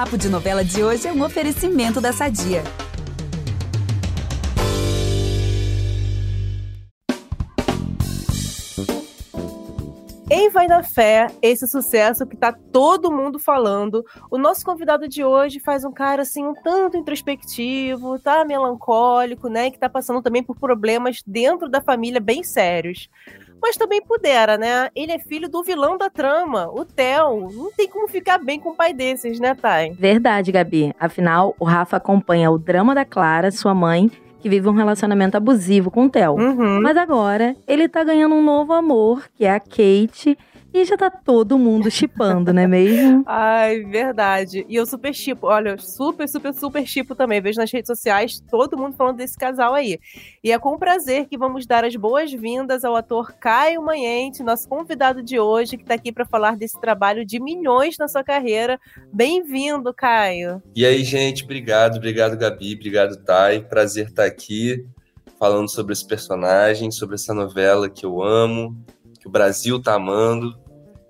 Papo de Novela de hoje é um oferecimento da Sadia. Em Vai na Fé, esse sucesso que tá todo mundo falando, o nosso convidado de hoje faz um cara assim um tanto introspectivo, tá melancólico, né, que tá passando também por problemas dentro da família bem sérios. Mas também pudera, né? Ele é filho do vilão da trama, o Theo. Não tem como ficar bem com um pai desses, né, Thay? Verdade, Gabi. Afinal, o Rafa acompanha o drama da Clara, sua mãe, que vive um relacionamento abusivo com o Theo. Uhum. Mas agora ele tá ganhando um novo amor, que é a Kate. E já tá todo mundo chipando, não é mesmo? Ai, verdade. E eu super chipo, olha, super, super, super chipo também. Vejo nas redes sociais todo mundo falando desse casal aí. E é com prazer que vamos dar as boas-vindas ao ator Caio Manhente, nosso convidado de hoje, que tá aqui para falar desse trabalho de milhões na sua carreira. Bem-vindo, Caio. E aí, gente, obrigado, obrigado, Gabi, obrigado, Thay. Prazer estar aqui falando sobre esse personagem, sobre essa novela que eu amo, que o Brasil tá amando.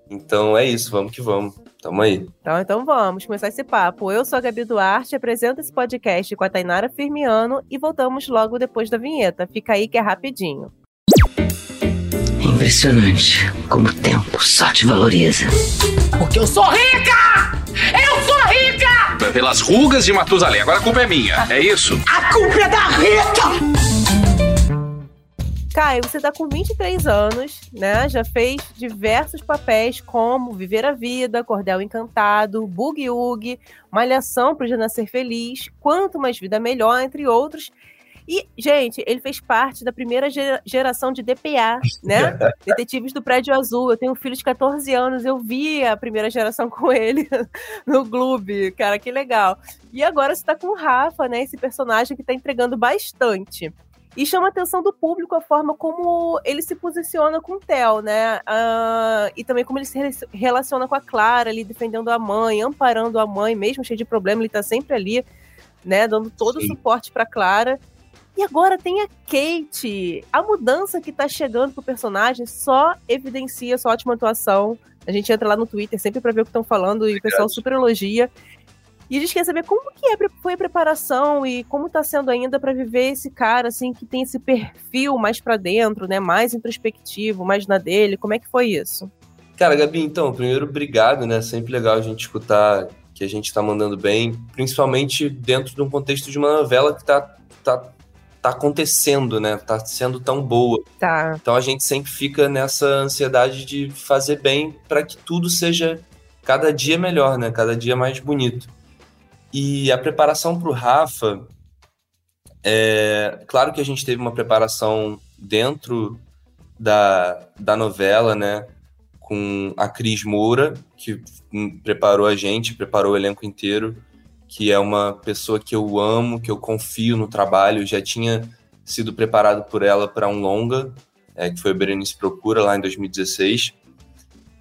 Então é isso, vamos que vamos. Tamo aí. Então, então vamos começar esse papo. Eu sou a Gabi Duarte, apresento esse podcast com a Tainara Firmiano e voltamos logo depois da vinheta. Fica aí que é rapidinho. Impressionante como o tempo só te valoriza. Porque eu sou rica! Eu sou rica! Pelas rugas de Matusalém. Agora a culpa é minha, é isso? A culpa é da Rita! Caio, você tá com 23 anos, né? Já fez diversos papéis como Viver a Vida, Cordel Encantado, Boogie Woogie, Malhação pro Já Nascer Feliz, Quanto Mais Vida Melhor, entre outros. E, gente, ele fez parte da primeira geração de DPA, né? Detetives do Prédio Azul. Eu tenho um filho de 14 anos, eu vi a primeira geração com ele no clube. Cara, que legal. E agora você tá com o Rafa, né? Esse personagem que tá entregando bastante. E chama a atenção do público a forma como ele se posiciona com o Theo, né? Uh, e também como ele se relaciona com a Clara, ali defendendo a mãe, amparando a mãe, mesmo cheio de problema, ele tá sempre ali, né? Dando todo Sim. o suporte pra Clara. E agora tem a Kate. A mudança que tá chegando pro personagem só evidencia sua ótima atuação. A gente entra lá no Twitter sempre para ver o que estão falando e o pessoal super elogia. E a gente quer saber como que é, foi a preparação e como está sendo ainda para viver esse cara, assim, que tem esse perfil mais para dentro, né? Mais introspectivo, mais na dele. Como é que foi isso? Cara, Gabi, então, primeiro, obrigado, né? Sempre legal a gente escutar que a gente está mandando bem, principalmente dentro de um contexto de uma novela que tá, tá, tá acontecendo, né? Tá sendo tão boa. Tá. Então a gente sempre fica nessa ansiedade de fazer bem para que tudo seja cada dia melhor, né? Cada dia mais bonito. E a preparação para o Rafa, é claro que a gente teve uma preparação dentro da, da novela, né? Com a Cris Moura, que preparou a gente, preparou o elenco inteiro, que é uma pessoa que eu amo, que eu confio no trabalho, já tinha sido preparado por ela para um longa, é, que foi o Berenice Procura, lá em 2016.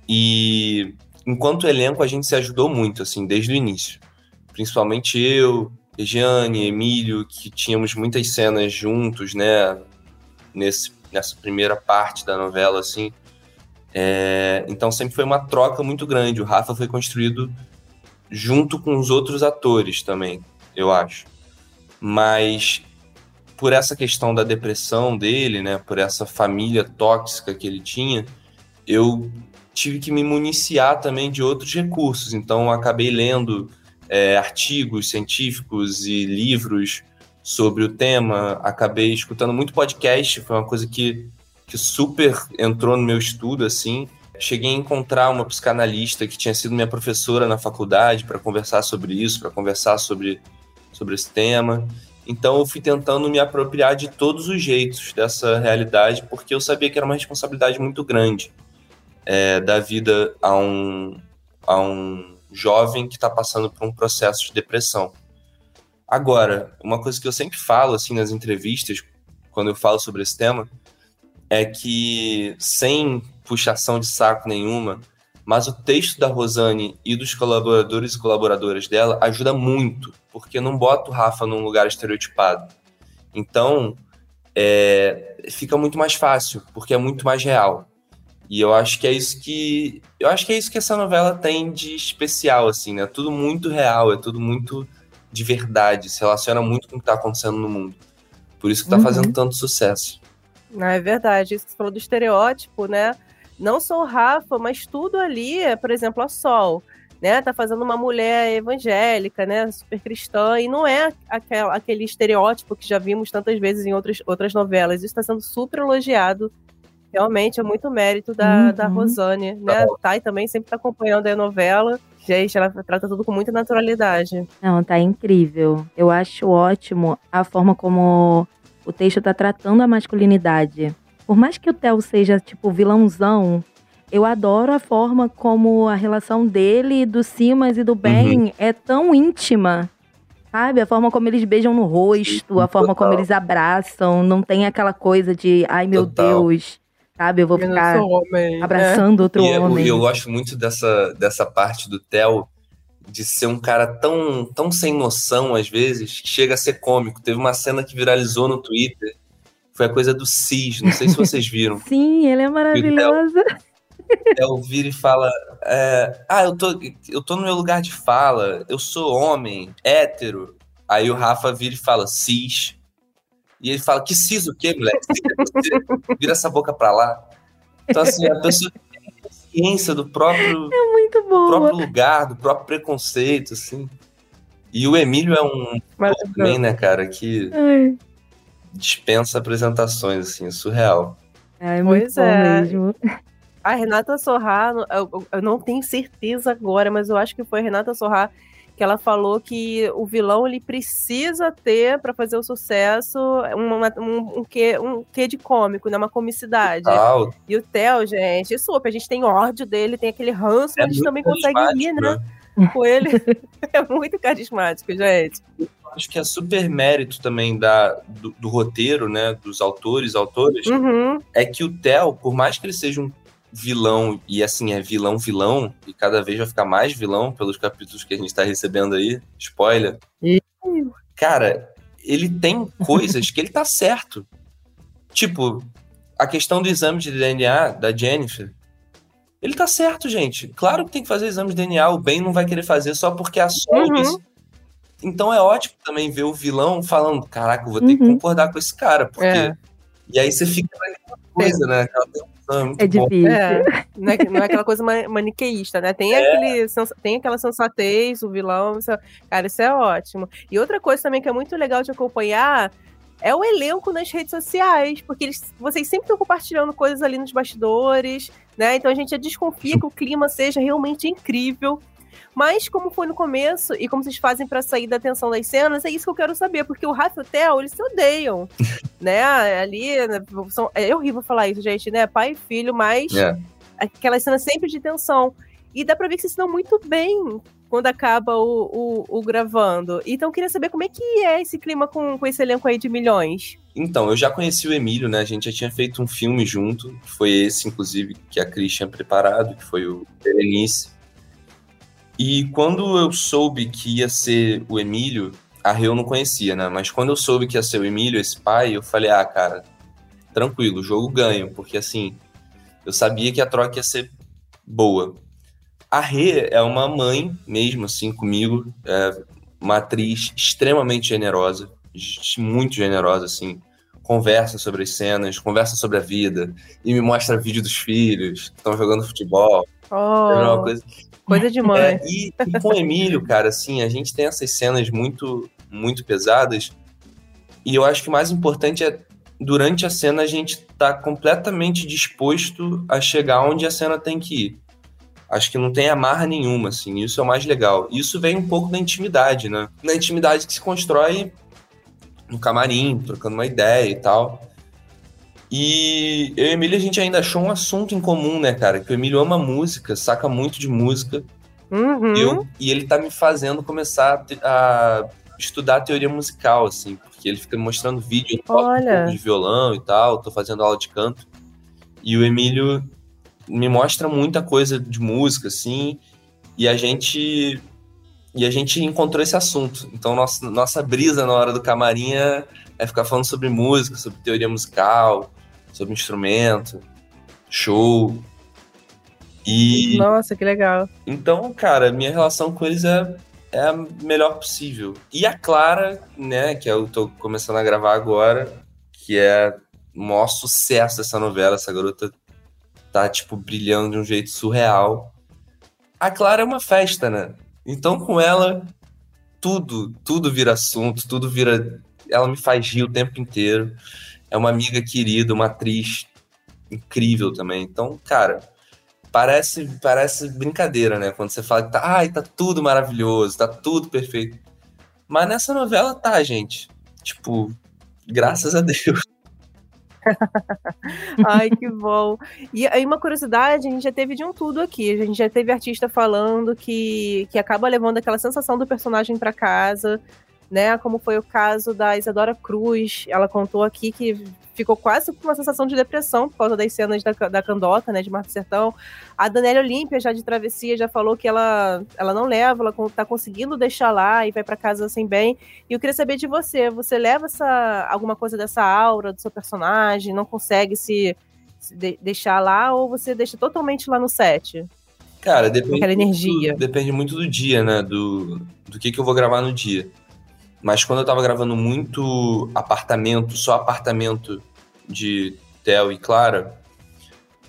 E enquanto elenco, a gente se ajudou muito, assim, desde o início principalmente eu, Regiane, Emílio, que tínhamos muitas cenas juntos, né, nesse, nessa primeira parte da novela, assim. É, então sempre foi uma troca muito grande. O Rafa foi construído junto com os outros atores também, eu acho. Mas por essa questão da depressão dele, né, por essa família tóxica que ele tinha, eu tive que me municiar também de outros recursos. Então acabei lendo é, artigos científicos e livros sobre o tema, acabei escutando muito podcast, foi uma coisa que, que super entrou no meu estudo, assim. Cheguei a encontrar uma psicanalista que tinha sido minha professora na faculdade para conversar sobre isso, para conversar sobre, sobre esse tema. Então eu fui tentando me apropriar de todos os jeitos dessa realidade, porque eu sabia que era uma responsabilidade muito grande é, da vida a um, a um jovem que está passando por um processo de depressão. Agora, uma coisa que eu sempre falo assim nas entrevistas, quando eu falo sobre esse tema, é que sem puxação de saco nenhuma, mas o texto da Rosane e dos colaboradores e colaboradoras dela ajuda muito, porque não bota o Rafa num lugar estereotipado. Então, é, fica muito mais fácil, porque é muito mais real. E eu acho que é isso que. Eu acho que é isso que essa novela tem de especial, assim, né? Tudo muito real, é tudo muito de verdade, se relaciona muito com o que tá acontecendo no mundo. Por isso que tá Uhum. fazendo tanto sucesso. Não, é verdade. Isso que você falou do estereótipo, né? Não só o Rafa, mas tudo ali, é, por exemplo, a Sol, né? Tá fazendo uma mulher evangélica, né? Super cristã, e não é aquela, aquele estereótipo que já vimos tantas vezes em outras, outras novelas. Isso está sendo super elogiado. Realmente é muito mérito da, Uhum. da Rosane, né? Thay também sempre tá acompanhando a novela. Gente, ela trata tudo com muita naturalidade. Não, tá incrível. Eu acho ótimo a forma como o texto tá tratando a masculinidade. Por mais que o Theo seja, tipo, vilãozão, eu adoro a forma como a relação dele, do Simas e do Ben é tão íntima. Sabe? A forma como eles beijam no rosto, Sim, a forma como total. eles abraçam. Não tem aquela coisa de, ai meu Total. Deus. Sabe? Eu vou Eu ficar sou homem. né? abraçando outro E é- homem. eu gosto muito dessa, dessa parte do Theo de ser um cara tão, tão sem noção, às vezes, que chega a ser cômico. Teve uma cena que viralizou no Twitter, foi a coisa do Cis, não sei se vocês viram. Sim, ele é maravilhoso. O Theo vira e fala: é, Ah, eu tô, eu tô no meu lugar de fala, eu sou homem, hétero. Aí o Rafa vira e fala: cis. E ele fala: Que cis o quê, moleque? É. Vira essa boca pra lá. Então, assim, a pessoa tem consciência do próprio do boa. próprio lugar, do próprio preconceito, assim. E o Emílio é um também, né, cara, que Ai, dispensa apresentações, assim, surreal. é muito Pois bom é. mesmo. A Renata Sorrá, eu, eu- eu não tenho certeza agora, mas eu acho que foi a Renata Sorrá que ela falou que o vilão ele precisa ter para fazer o sucesso uma- um, um, quê, um quê de cômico, né? Uma comicidade. Tal, E o Theo, gente, super, a gente tem ódio dele, tem aquele ranço, é a gente também consegue rir, carismático, né? Com ele. é muito carismático, gente. Acho que é super mérito também da, do, do roteiro, né, dos autores, autoras, Uhum. é que o Theo, por mais que ele seja um vilão, e assim, é vilão, vilão, e cada vez vai ficar mais vilão pelos capítulos que a gente tá recebendo aí, spoiler. Ih. Cara, ele tem coisas que ele tá certo. Tipo, a questão do exame de DNA da Jennifer. Ele tá certo, gente. Claro que tem que fazer exame de DNA, o Ben não vai querer fazer só porque a Sol Uhum. Então é ótimo também ver o vilão falando, caraca, eu vou ter que Uhum. concordar com esse cara, porque... É. E aí você fica coisa, né? Aquela tensão, é É difícil. É, não é, não é aquela coisa ma- maniqueísta, né? Tem, aquele, sens- tem aquela sensatez, o vilão. cara, isso é ótimo. E outra coisa também que é muito legal de acompanhar é o elenco nas redes sociais, porque eles, vocês sempre estão compartilhando coisas ali nos bastidores, né? Então a gente já desconfia que o clima seja realmente incrível. Mas como foi no começo e como vocês fazem pra sair da tensão das cenas, é isso que eu quero saber, porque o Rafa e o Theo, eles se odeiam, né? Ali, né, são, é horrível falar isso, gente, né? Pai e filho, mas É. aquelas cenas sempre de tensão. E dá pra ver que vocês se dão muito bem quando acaba o, o, o gravando. Então eu queria saber como é que é esse clima com, com esse elenco aí de milhões. Então, eu já conheci o Emílio, né? A gente já tinha feito um filme junto, que foi esse, inclusive, que a Cris tinha preparado, que foi o Berenice. E quando eu soube que ia ser o Emílio, a Rê eu não conhecia, né? Mas quando eu soube que ia ser o Emílio, esse pai, eu falei, ah, cara, tranquilo, jogo ganho, porque assim, eu sabia que a troca ia ser boa. A Rê é uma mãe mesmo, assim, comigo, é uma atriz extremamente generosa, muito generosa, assim. Conversa sobre as cenas, conversa sobre a vida, e me mostra vídeo dos filhos que estão jogando futebol, Oh, coisa coisa de mãe. é, e, e com o Emílio, cara, assim, a gente tem essas cenas muito, muito pesadas. E eu acho que o mais importante é, durante a cena, a gente tá completamente disposto a chegar onde a cena tem que ir. Acho que não tem amarra nenhuma, assim, isso é o mais legal. Isso vem um pouco da intimidade, né? Na intimidade que se constrói no camarim, trocando uma ideia e tal. E eu e o Emílio, a gente ainda achou um assunto em comum, né, cara? Que o Emílio ama música, saca muito de música. Uhum. E, eu, e ele tá me fazendo começar a, a estudar teoria musical, assim, porque ele fica me mostrando vídeo, Olha. de violão e tal, tô fazendo aula de canto. E o Emílio me mostra muita coisa de música, assim, e a gente. E a gente encontrou esse assunto. Então, nossa, nossa brisa na hora do camarim é, é ficar falando sobre música, sobre teoria musical, sobre instrumento, show. E Nossa, que legal. então, cara, minha relação com eles é, é a melhor possível. E a Clara, né, que eu tô começando a gravar agora, que é o maior sucesso dessa novela, essa garota tá, tipo, brilhando de um jeito surreal. A Clara é uma festa, né? Então, com ela, tudo, tudo vira assunto, tudo vira. Ela me faz rir o tempo inteiro. É uma amiga querida, uma atriz incrível também. Então, cara, parece, parece brincadeira, né? Quando você fala que tá, ai, tá tudo maravilhoso, tá tudo perfeito. Mas nessa novela tá, gente. Tipo, graças a Deus. Ai, que bom. E aí, uma curiosidade, a gente já teve de um tudo aqui. A gente já teve artista falando que, que acaba levando aquela sensação do personagem para casa, né? Como foi o caso da Isadora Cruz. Ela contou aqui que ficou quase com uma sensação de depressão por causa das cenas da, da Candota, né? De Marco Sertão. A Daniela Olímpia, já de travessia, já falou que ela, ela não leva, ela tá conseguindo deixar lá e vai para casa assim bem. E eu queria saber de você, você leva essa, alguma coisa dessa aura do seu personagem, não consegue se, se de- deixar lá ou você deixa totalmente lá no set? Cara, depende. Aquela energia. muito- depende muito do dia, né? Do, do que, que eu vou gravar no dia. Mas quando eu tava gravando muito apartamento, só apartamento de Theo e Clara,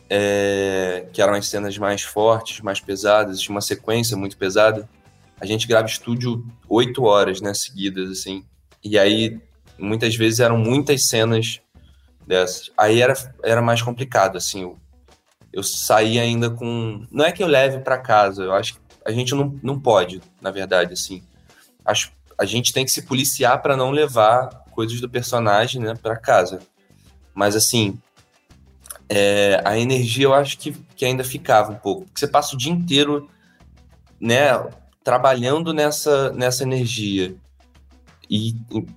é, que eram as cenas mais fortes, mais pesadas, tinha uma sequência muito pesada, a gente grava estúdio oito horas, né, seguidas, assim. E aí, muitas vezes eram muitas cenas dessas. Aí era, era mais complicado, assim. Eu, eu saí ainda com. Não é que eu leve para casa, eu acho que a gente não, não pode, na verdade, assim. Acho, a gente tem que se policiar para não levar coisas do personagem, né, para casa. Mas assim, é, a energia eu acho que, que ainda ficava um pouco. Porque você passa o dia inteiro, né, trabalhando nessa, nessa energia. E, e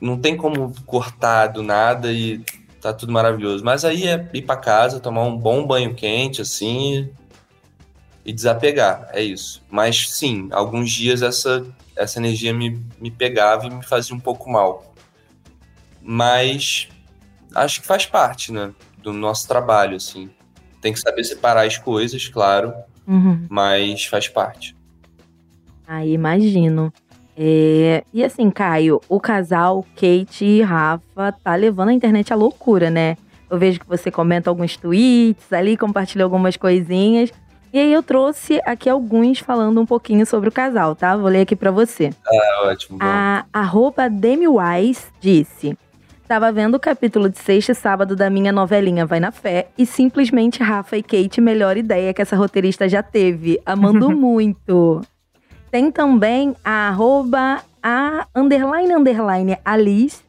não tem como cortar do nada e tá tudo maravilhoso. Mas aí é ir para casa, tomar um bom banho quente, assim, e desapegar. É isso. Mas sim, alguns dias essa, essa energia me, me pegava e me fazia um pouco mal. Mas acho que faz parte, né? Do nosso trabalho, assim. Tem que saber separar as coisas, claro, Uhum. mas faz parte. Aí imagino. É, E assim, Caio, o casal Kate e Rafa tá levando a internet à loucura, né? Eu vejo que você comenta alguns tweets ali, compartilha algumas coisinhas. E aí eu trouxe aqui alguns falando um pouquinho sobre o casal, tá? Vou ler aqui pra você. É ótimo. Bom. A arroba Demi Wise disse: Tava vendo o capítulo de sexta e sábado da minha novelinha Vai na Fé e simplesmente Rafa e Kate, melhor ideia que essa roteirista já teve. Amando muito. Tem também a arroba a underline underline Alice,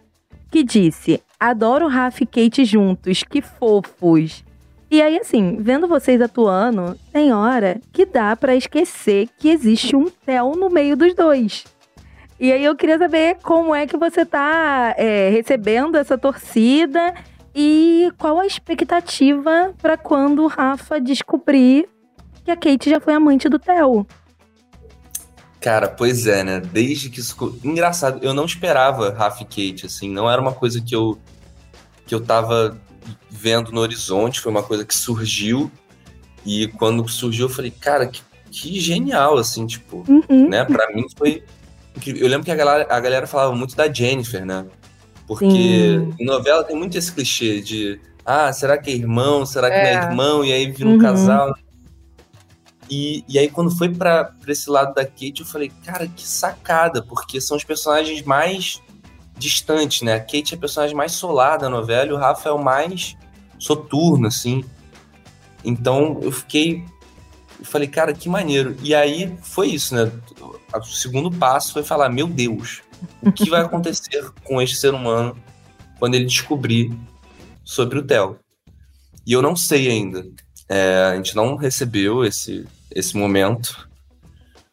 que disse: Adoro Rafa e Kate juntos, que fofos. E aí, assim, vendo vocês atuando, tem hora que dá pra esquecer que existe um Theo no meio dos dois. E aí eu queria saber como é que você tá é, recebendo essa torcida e qual a expectativa pra quando o Rafa descobrir que a Kate já foi amante do Theo. Cara, pois é, né? Desde que isso. Engraçado, eu não esperava Rafa e Kate, assim, não era uma coisa que eu que eu tava vendo no horizonte, foi uma coisa que surgiu. E quando surgiu, eu falei, cara, que, que genial, assim, tipo, Uhum. né? Pra mim foi. Eu lembro que a galera, a galera falava muito da Jennifer, né? Porque Sim. em novela tem muito esse clichê de ah, será que é irmão? Será que não É. é irmão? E aí vira um Uhum. casal. E, e aí, quando foi pra esse lado da Kate, eu falei, cara, que sacada, porque são os personagens mais distantes, né? A Kate é a personagem mais solar da novela e o Rafa é o mais soturno, assim. Então eu fiquei. Eu falei, cara, que maneiro. E aí foi isso, né? O segundo passo foi falar, meu Deus, o que vai acontecer com este ser humano quando ele descobrir sobre o Theo? E eu não sei ainda. É, a gente não recebeu esse, esse momento.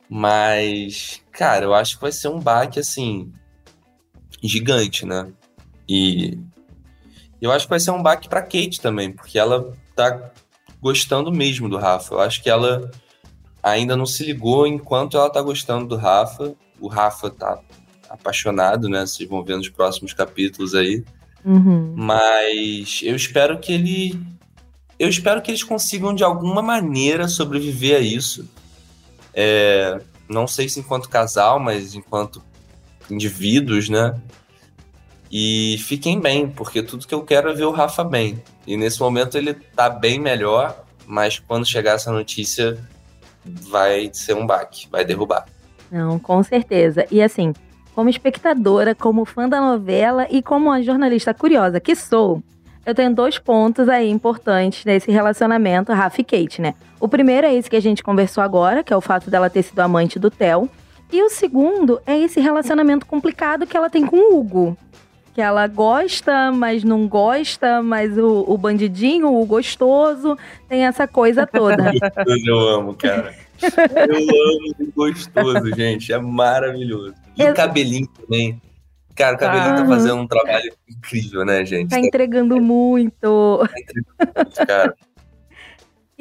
Mas, cara, eu acho que vai ser um baque, assim, gigante, né? E eu acho que vai ser um baque pra Kate também, porque ela tá gostando mesmo do Rafa. Eu acho que ela ainda não se ligou enquanto ela tá gostando do Rafa. O Rafa tá apaixonado, né? Vocês vão ver nos próximos capítulos aí. Uhum. Mas eu espero que ele eu espero que eles consigam de alguma maneira sobreviver a isso. É, não sei se enquanto casal, mas enquanto indivíduos, né? E fiquem bem, porque tudo que eu quero é ver o Rafa bem. E nesse momento ele tá bem melhor, mas quando chegar essa notícia vai ser um baque, vai derrubar. Não, com certeza. E assim, como espectadora, como fã da novela e como uma jornalista curiosa que sou, eu tenho dois pontos aí importantes nesse relacionamento Rafa e Kate, né? O primeiro é esse que a gente conversou agora, que é o fato dela ter sido amante do Theo. E o segundo é esse relacionamento complicado que ela tem com o Hugo. Que ela gosta, mas não gosta, mas o, o bandidinho, o gostoso, tem essa coisa toda. eu amo, cara. Eu amo o gostoso, gente. É maravilhoso. E eu... o cabelinho também. Cara, o cabelinho tá fazendo um trabalho incrível, né, gente? Tá entregando muito. Tá entregando muito, cara.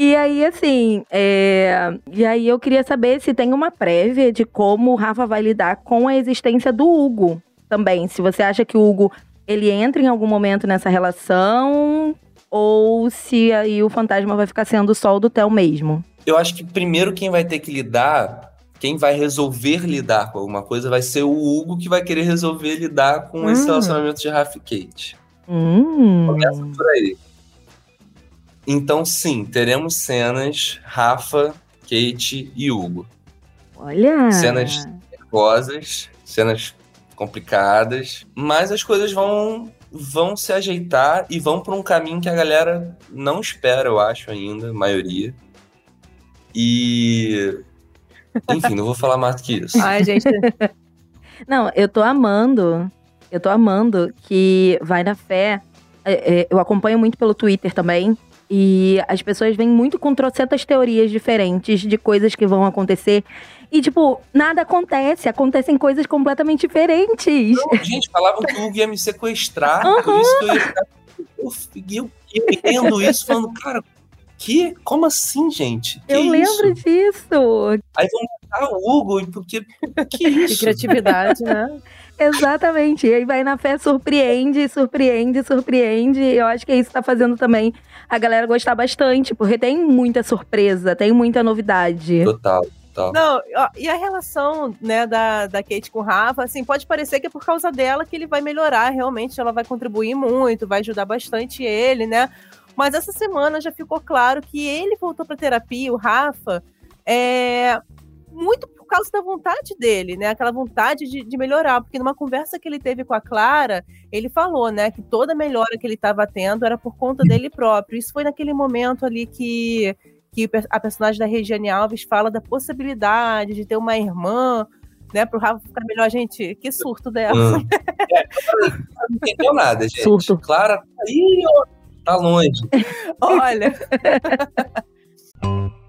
E aí, assim, é... e aí eu queria saber se tem uma prévia de como o Rafa vai lidar com a existência do Hugo também. Se você acha que o Hugo ele entra em algum momento nessa relação ou se aí o fantasma vai ficar sendo só o do Theo mesmo. Eu acho que primeiro quem vai ter que lidar, quem vai resolver lidar com alguma coisa vai ser o Hugo que vai querer resolver lidar com hum. esse relacionamento de Rafa e Kate. Hum. Começa por aí. Então, sim, teremos cenas Rafa, Kate e Hugo. Olha! Cenas nervosas, cenas complicadas, mas as coisas vão vão se ajeitar e vão para um caminho que a galera não espera, eu acho ainda, a maioria. E enfim, não vou falar mais do que isso. Ai, gente. não, eu tô amando. Eu tô amando que vai na fé. É, é, eu acompanho muito pelo Twitter também. E as pessoas vêm muito com trocentas teorias diferentes de coisas que vão acontecer. E, tipo, nada acontece. Acontecem coisas completamente diferentes. Não, gente, falavam que o Hugo ia me sequestrar. Uhum. Por isso que eu ia ficar. Eu, eu, eu entendo isso falando, cara, que? Como assim, gente? Que eu isso? lembro disso. Aí vão matar o Hugo, porque. Que isso? Que criatividade, né? Exatamente. E aí vai na fé, surpreende, surpreende, surpreende. Eu acho que isso tá fazendo também a galera gostar bastante, porque tem muita surpresa, tem muita novidade. Total. Total. Não, ó, e a relação, né, da, da Kate com o Rafa, assim, pode parecer que é por causa dela que ele vai melhorar, realmente ela vai contribuir muito, vai ajudar bastante ele, né? Mas essa semana já ficou claro que ele voltou para terapia, o Rafa, é, muito causa da vontade dele, né? Aquela vontade de, de, melhorar. Porque numa conversa que ele teve com a Clara, ele falou, né, que toda melhora que ele estava tendo era por conta dele próprio. Isso foi naquele momento ali que, que a personagem da Regiane Alves fala da possibilidade de ter uma irmã, né, pro Rafa ficar melhor. Gente, que surto dela. Hum. É, não entendeu nada, gente. Surto. Clara tá aí, ó, tá longe. Olha.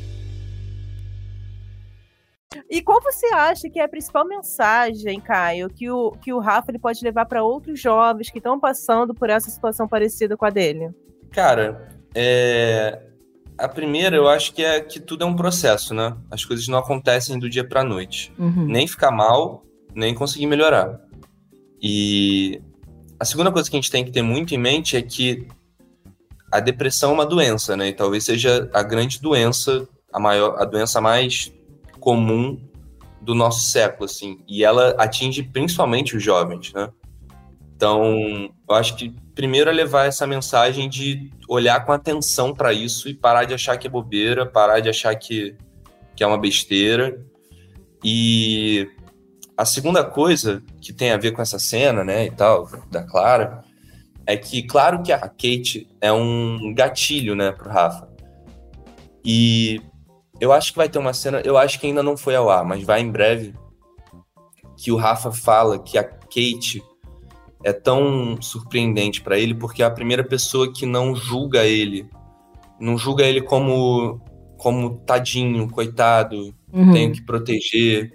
E qual você acha que é a principal mensagem, Caio, que o, que o Rafa ele pode levar para outros jovens que estão passando por essa situação parecida com a dele? Cara, é... a primeira eu acho que é que tudo é um processo, né? As coisas não acontecem do dia para noite. Uhum. Nem ficar mal, nem conseguir melhorar. E a segunda coisa que a gente tem que ter muito em mente é que a depressão é uma doença, né? E talvez seja a grande doença, a maior, a doença mais comum do nosso século, assim. E ela atinge principalmente os jovens, né? Então, eu acho que primeiro é levar essa mensagem de olhar com atenção para isso e parar de achar que é bobeira, parar de achar que, que é uma besteira. E a segunda coisa que tem a ver com essa cena, né, e tal, da Clara, é que, claro que a Kate é um gatilho, né, pro Rafa. E eu acho que vai ter uma cena, eu acho que ainda não foi ao ar, mas vai em breve, que o Rafa fala que a Kate é tão surpreendente para ele porque é a primeira pessoa que não julga ele, não julga ele como como tadinho, coitado, Uhum. tenho que proteger.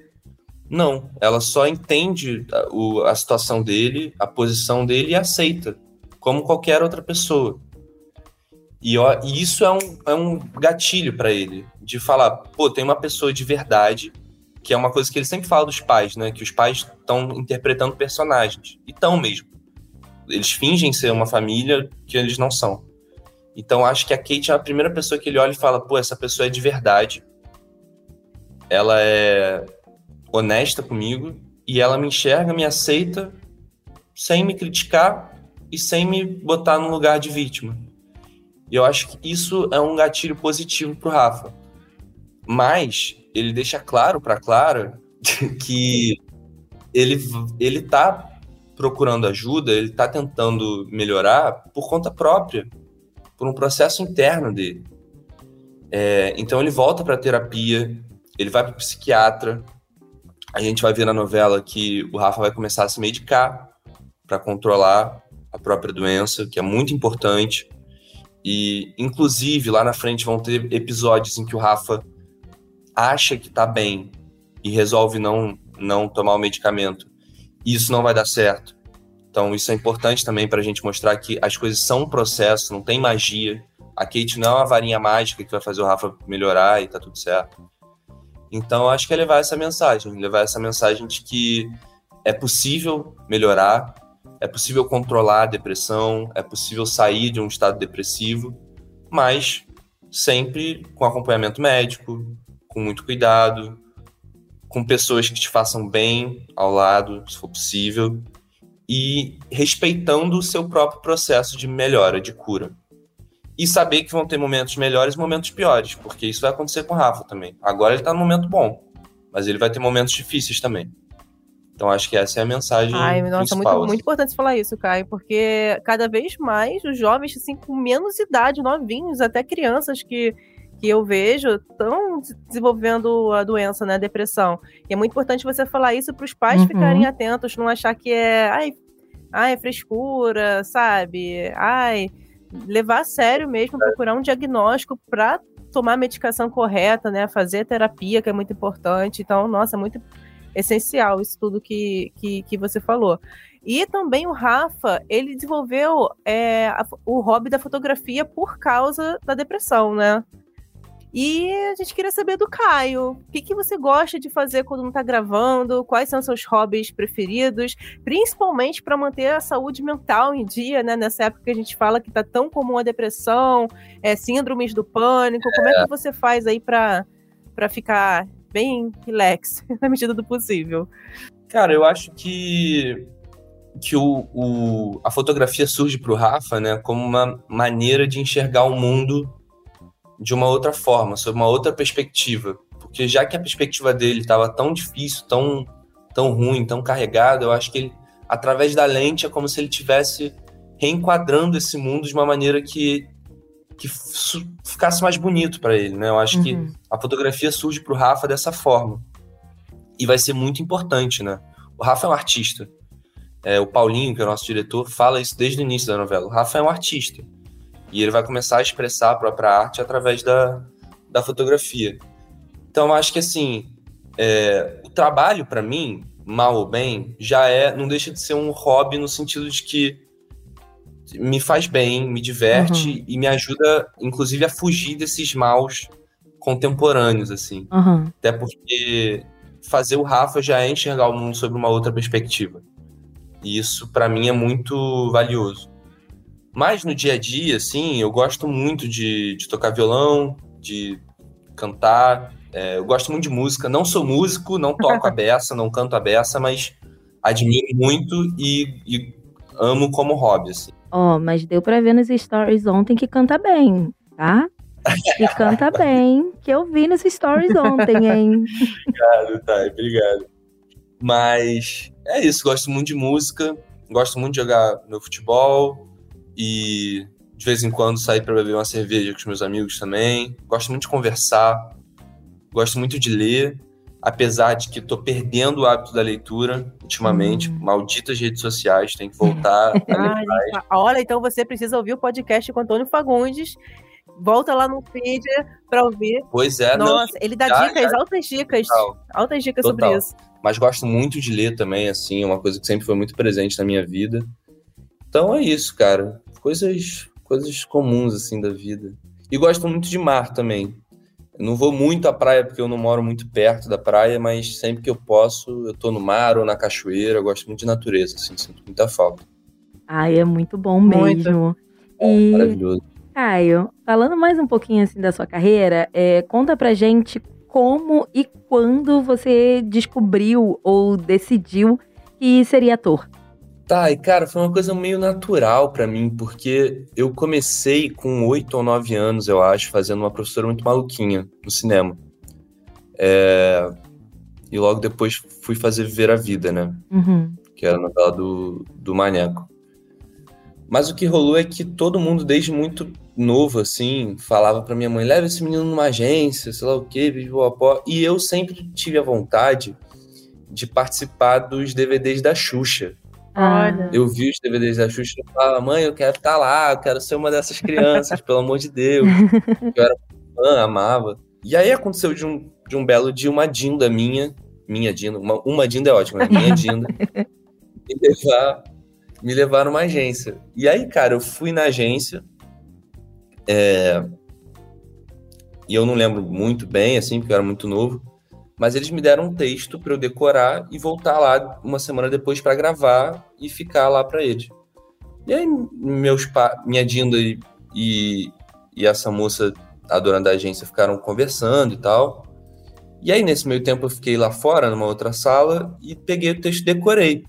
Não, ela só entende a, o- a situação dele, a posição dele e aceita, como qualquer outra pessoa. E, e isso é um, é um gatilho para ele, de falar, pô, tem uma pessoa de verdade, que é uma coisa que ele sempre fala dos pais, né? Que os pais estão interpretando personagens. E estão mesmo. Eles fingem ser uma família que eles não são. Então acho que a Kate é a primeira pessoa que ele olha e fala, pô, essa pessoa é de verdade. Ela é honesta comigo e ela me enxerga, me aceita sem me criticar e sem me botar num lugar de vítima. E eu acho que isso é um gatilho positivo pro Rafa. Mas ele deixa claro pra Clara que ele, ele tá procurando ajuda, ele tá tentando melhorar por conta própria, por um processo interno dele. É, então ele volta pra terapia, ele vai pro psiquiatra. A gente vai ver na novela que o Rafa vai começar a se medicar para controlar a própria doença, que é muito importante. E, inclusive, lá na frente vão ter episódios em que o Rafa acha que tá bem e resolve não, não tomar o medicamento. E isso não vai dar certo. Então, isso é importante também para a gente mostrar que as coisas são um processo, não tem magia. A Kate não é uma varinha mágica que vai fazer o Rafa melhorar e tá tudo certo. Então, acho que é levar essa mensagem, levar essa mensagem de que é possível melhorar, é possível controlar a depressão, é possível sair de um estado depressivo, mas sempre com acompanhamento médico, com muito cuidado, com pessoas que te façam bem ao lado, se for possível, e respeitando o seu próprio processo de melhora, de cura. E saber que vão ter momentos melhores e momentos piores, porque isso vai acontecer com o Rafa também. Agora ele tá no momento bom, mas ele vai ter momentos difíceis também. Então acho que essa é a mensagem Ai, nossa, principal. muito, assim. muito importante você falar isso, Caio, porque cada vez mais os jovens, assim, com menos idade, novinhos, até crianças que, que eu vejo, estão desenvolvendo a doença, né, a depressão. E é muito importante você falar isso para os pais Uhum. ficarem atentos, não achar que é, ai, ai, frescura, sabe? Ai, levar a sério mesmo, procurar um diagnóstico para tomar a medicação correta, né, fazer a terapia, que é muito importante. Então, nossa, é muito essencial isso tudo que, que, que você falou. E também o Rafa, ele desenvolveu é, a- o hobby da fotografia por causa da depressão, né? E a gente queria saber do Caio. O que, que você gosta de fazer quando não tá gravando? Quais são seus hobbies preferidos? Principalmente para manter a saúde mental em dia, né? Nessa época que a gente fala que tá tão comum a depressão, é, síndromes do pânico. Como é que você faz aí para ficar bem relax, na medida do possível? Cara, eu acho que, que o, o- a fotografia surge para o Rafa né, como uma maneira de enxergar o mundo de uma outra forma, sob uma outra perspectiva. Porque já que a perspectiva dele estava tão difícil, tão, tão ruim, tão carregada, eu acho que ele, através da lente é como se ele tivesse reenquadrando esse mundo de uma maneira que, que ficasse mais bonito para ele. Né? Eu acho que Uhum. a fotografia surge para o Rafa dessa forma. E vai ser muito importante, né? O Rafa é um artista. É, o Paulinho, que é o nosso diretor, fala isso desde o início da novela. O Rafa é um artista. E ele vai começar a expressar a própria arte através da, da fotografia. Então, eu acho que, assim, é, o trabalho, para mim, mal ou bem, já é, não deixa de ser um hobby no sentido de que me faz bem, me diverte e me ajuda, inclusive, a fugir desses maus contemporâneos, assim. Aham. Até porque fazer o Rafa já é enxergar o mundo sob uma outra perspectiva. E isso, pra mim, é muito valioso. Mas no dia a dia, assim, eu gosto muito de, de tocar violão, de cantar. é, eu gosto muito de música. Não sou músico, não toco a beça, não canto a beça, mas admiro muito e, e amo como hobby, assim. Ó, mas deu pra ver nos stories ontem que canta bem, tá? Que canta bem, que eu vi nos stories ontem, hein? Obrigado, Thay, obrigado. Mas é isso, gosto muito de música, gosto muito de jogar meu futebol e de vez em quando sair para beber uma cerveja com os meus amigos também. Gosto muito de conversar, gosto muito de ler, apesar de que tô perdendo o hábito da leitura ultimamente. Malditas redes sociais, tem que voltar. a ler. Olha, então você precisa ouvir o podcast com Antônio Fagundes, Volta lá no feed pra ouvir. Pois é, não, Nossa, ele dá já- dicas, já- altas dicas. Total. Altas dicas Total. sobre isso. mas gosto muito de ler também, assim, é uma coisa que sempre foi muito presente na minha vida. Então é isso, cara. Coisas, coisas comuns, assim, da vida. E gosto muito de mar também. Eu não vou muito à praia porque eu não moro muito perto da praia, mas sempre que eu posso, eu tô no mar ou na cachoeira. Eu gosto muito de natureza, assim, sinto muita falta. Ai, é muito bom Muito. mesmo. E, Maravilhoso. Caio, falando mais um pouquinho assim da sua carreira, é, conta pra gente como e quando você descobriu ou decidiu que seria ator. Tá, e cara, foi uma coisa meio natural pra mim, porque eu comecei com oito ou nove anos, eu acho, fazendo uma professora muito maluquinha no cinema. É, E logo depois fui fazer Viver a Vida, né? Uhum. Que era a novela do, do Maneco. Mas o que rolou é que todo mundo, desde muito novo, assim, falava pra minha mãe: leva esse menino numa agência, sei lá o quê, pipipopó. E eu sempre tive a vontade de participar dos DVDs da Xuxa. Olha. Eu vi os DVDs da Xuxa e falava, mãe, eu quero estar lá, eu quero ser uma dessas crianças, pelo amor de Deus. Eu era fã, amava. E aí aconteceu de um, de um belo dia uma Dinda minha, minha Dinda, uma, uma Dinda é ótima, né? minha Dinda, me levar, me levar numa agência. E aí, cara, eu fui na agência, é, e eu não lembro muito bem, assim, porque eu era muito novo, mas eles me deram um texto para eu decorar e voltar lá uma semana depois para gravar e ficar lá para eles. E aí meus pa... minha Dinda e, e, e essa moça, a dona da agência, ficaram conversando e tal. E aí nesse meio tempo eu fiquei lá fora numa outra sala e peguei o texto e decorei.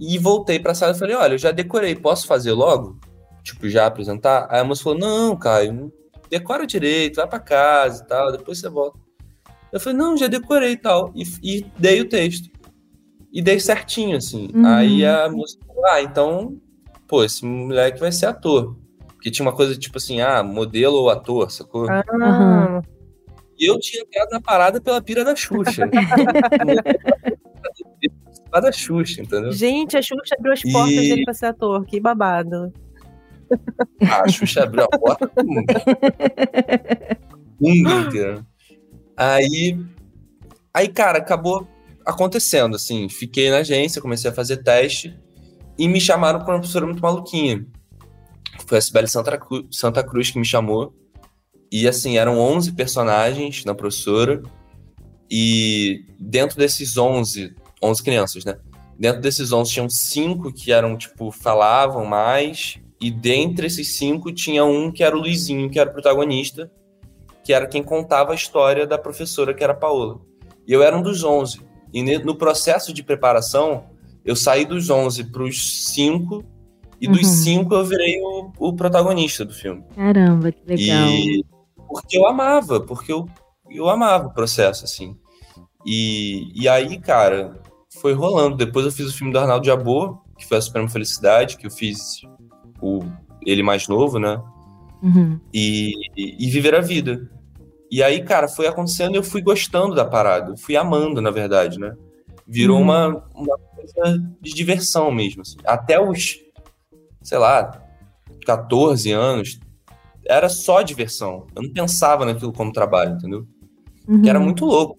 E voltei para a sala e falei: "Olha, eu já decorei, posso fazer logo?" Tipo, já apresentar? Aí a moça falou: "Não, Caio, decora direito, vai para casa e tal, depois você volta." Eu falei, não, já decorei e tal. E, e dei o texto. E dei certinho, assim. Uhum. Aí a moça falou, ah, então, pô, esse moleque vai ser ator. Porque tinha uma coisa tipo assim, ah, modelo ou ator, sacou? Aham. E eu tinha entrado na parada pela pira da Xuxa. Pela da Xuxa, entendeu? Gente, a Xuxa abriu as E- portas dele pra ser ator. Que babado. Ah, a Xuxa abriu a porta pro mundo. mundo inteiro. Aí, aí, cara, acabou acontecendo, assim. Fiquei na agência, comecei a fazer teste e me chamaram para uma professora muito maluquinha. Foi a Sibeli Santa, Cru- Santa Cruz que me chamou. E, assim, eram 11 personagens na professora. E dentro desses 11, 11 crianças, né? Dentro desses 11 tinham cinco que eram, tipo, falavam mais. E dentre esses cinco tinha um que era o Luizinho, que era o protagonista, que era quem contava a história da professora, que era a Paola. E eu era um dos 11. E no processo de preparação, eu saí dos 11 para os 5, e dos Uhum. 5 eu virei o, o protagonista do filme. Caramba, que legal. E porque eu amava, porque eu, eu amava o processo, assim. E, e aí, cara, foi rolando. Depois eu fiz o filme do Arnaldo Jabor, que foi a Suprema Felicidade, que eu fiz o, ele mais novo, né? Uhum. E, e, e viver a vida. E aí, cara, foi acontecendo e eu fui gostando da parada. Eu fui amando, na verdade, né? Virou Uhum. uma, uma coisa de diversão mesmo. assim. Até os, sei lá, 14 anos, era só diversão. Eu não pensava naquilo como trabalho, entendeu? Uhum. Que era muito louco.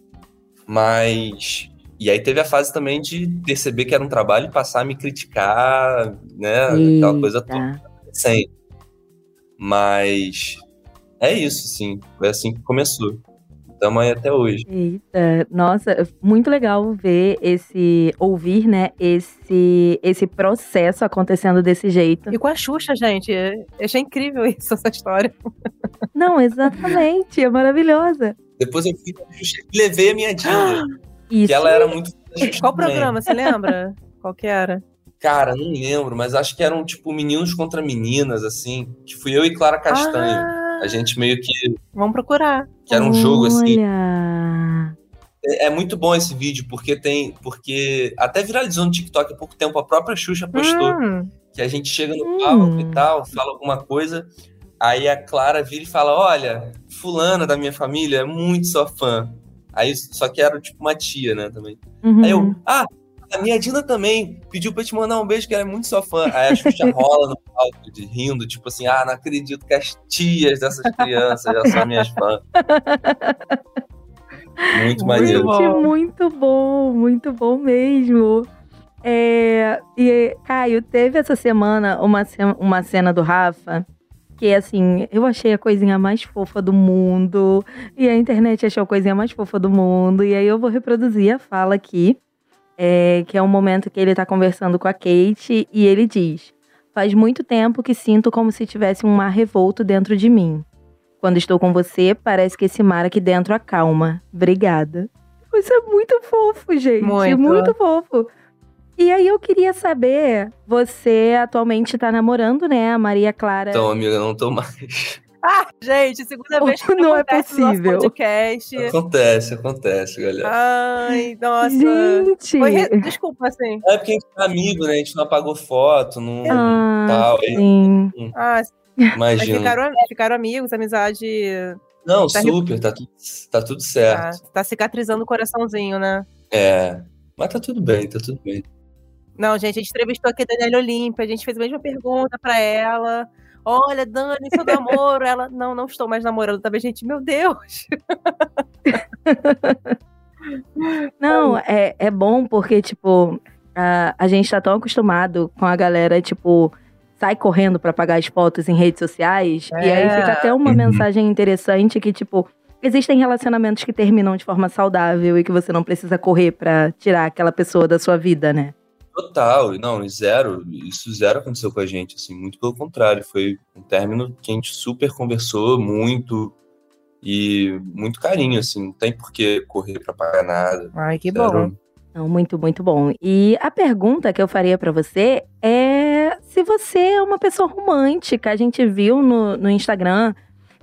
Mas. E aí teve a fase também de perceber que era um trabalho e passar a me criticar, né? Aquela coisa toda Eita. sempre. Mas é isso, sim. Foi assim que começou. Estamos aí até hoje. Eita, nossa, muito legal ver esse, ouvir, né, esse, esse processo acontecendo desse jeito. E com a Xuxa, gente. eu Achei incrível isso, essa história. Não, exatamente, é maravilhosa. Depois eu fui e levei a minha Dinda, Isso. que ela era muito. Qual programa, você lembra? Qual que era? Cara, não lembro, mas acho que eram tipo meninos contra meninas, assim. Que fui eu e Clara Castanho. Ah, A gente meio que. vamos procurar. Que era um jogo assim. Olha. É, é muito bom esse vídeo, porque tem. Porque até viralizou no TikTok há pouco tempo, a própria Xuxa postou. Hum, que a gente chega no Hum. palco e tal, fala alguma coisa, aí a Clara vira e fala: Olha, fulana da minha família é muito sua fã. Aí, só que era tipo uma tia, né, também. Uhum. Aí eu, ah, a minha Dina também pediu pra te mandar um beijo, que ela é muito sua fã. Aí a Xuxa rola no palco, de, rindo, tipo assim, ah, não acredito que as tias dessas crianças já são minhas fãs. Muito maneiro. Gente, muito bom, muito bom mesmo. É, e, Caio, teve essa semana uma, uma cena do Rafa que, assim, eu achei a coisinha mais fofa do mundo. E a internet achou a coisinha mais fofa do mundo. E aí eu vou reproduzir a fala aqui, é, que é um momento que ele tá conversando com a Kate e ele diz: Faz muito tempo que sinto como se tivesse um mar revolto dentro de mim. Quando estou com você, parece que esse mar aqui dentro acalma. Obrigada. Isso é muito fofo, gente. Muito. muito fofo. E aí eu queria saber, você atualmente tá namorando, né, a Maria Clara? Então, amiga, não tô mais. Ah, gente, segunda vez que Não é acontece no nosso possível. podcast. Acontece, acontece, galera. Ai, nossa. Gente! Foi re- Desculpa, assim. É porque a gente é amigo, né? A gente não apagou foto, não. Ah, tal, aí, sim. Ah, mas imagina. ficaram, ficaram amigos, amizade. Não, tá super, tá tudo, tá tudo certo. tá cicatrizando o coraçãozinho, né? É. Mas tá tudo bem, tá tudo bem. Não, gente, a gente entrevistou aqui a Daniela Olímpia, a gente fez a mesma pergunta pra ela. Olha, Dani, seu namoro. Ela, não, não estou mais namorando também, gente. Meu Deus. Não, é, é bom porque, tipo, a, a gente tá tão acostumado com a galera, tipo, sai correndo pra pagar as fotos em redes sociais. E aí É. fica até uma Uhum. mensagem interessante que, tipo, existem relacionamentos que terminam de forma saudável e que você não precisa correr pra tirar aquela pessoa da sua vida, né? Total, não, zero. Isso zero aconteceu com a gente, assim, muito pelo contrário. Foi um término que a gente super conversou muito e muito carinho, assim, não tem por que correr pra pagar nada. Ai, que Zero. Não, muito, muito bom. E a pergunta que eu faria pra você é se você é uma pessoa romântica. A gente viu no, no Instagram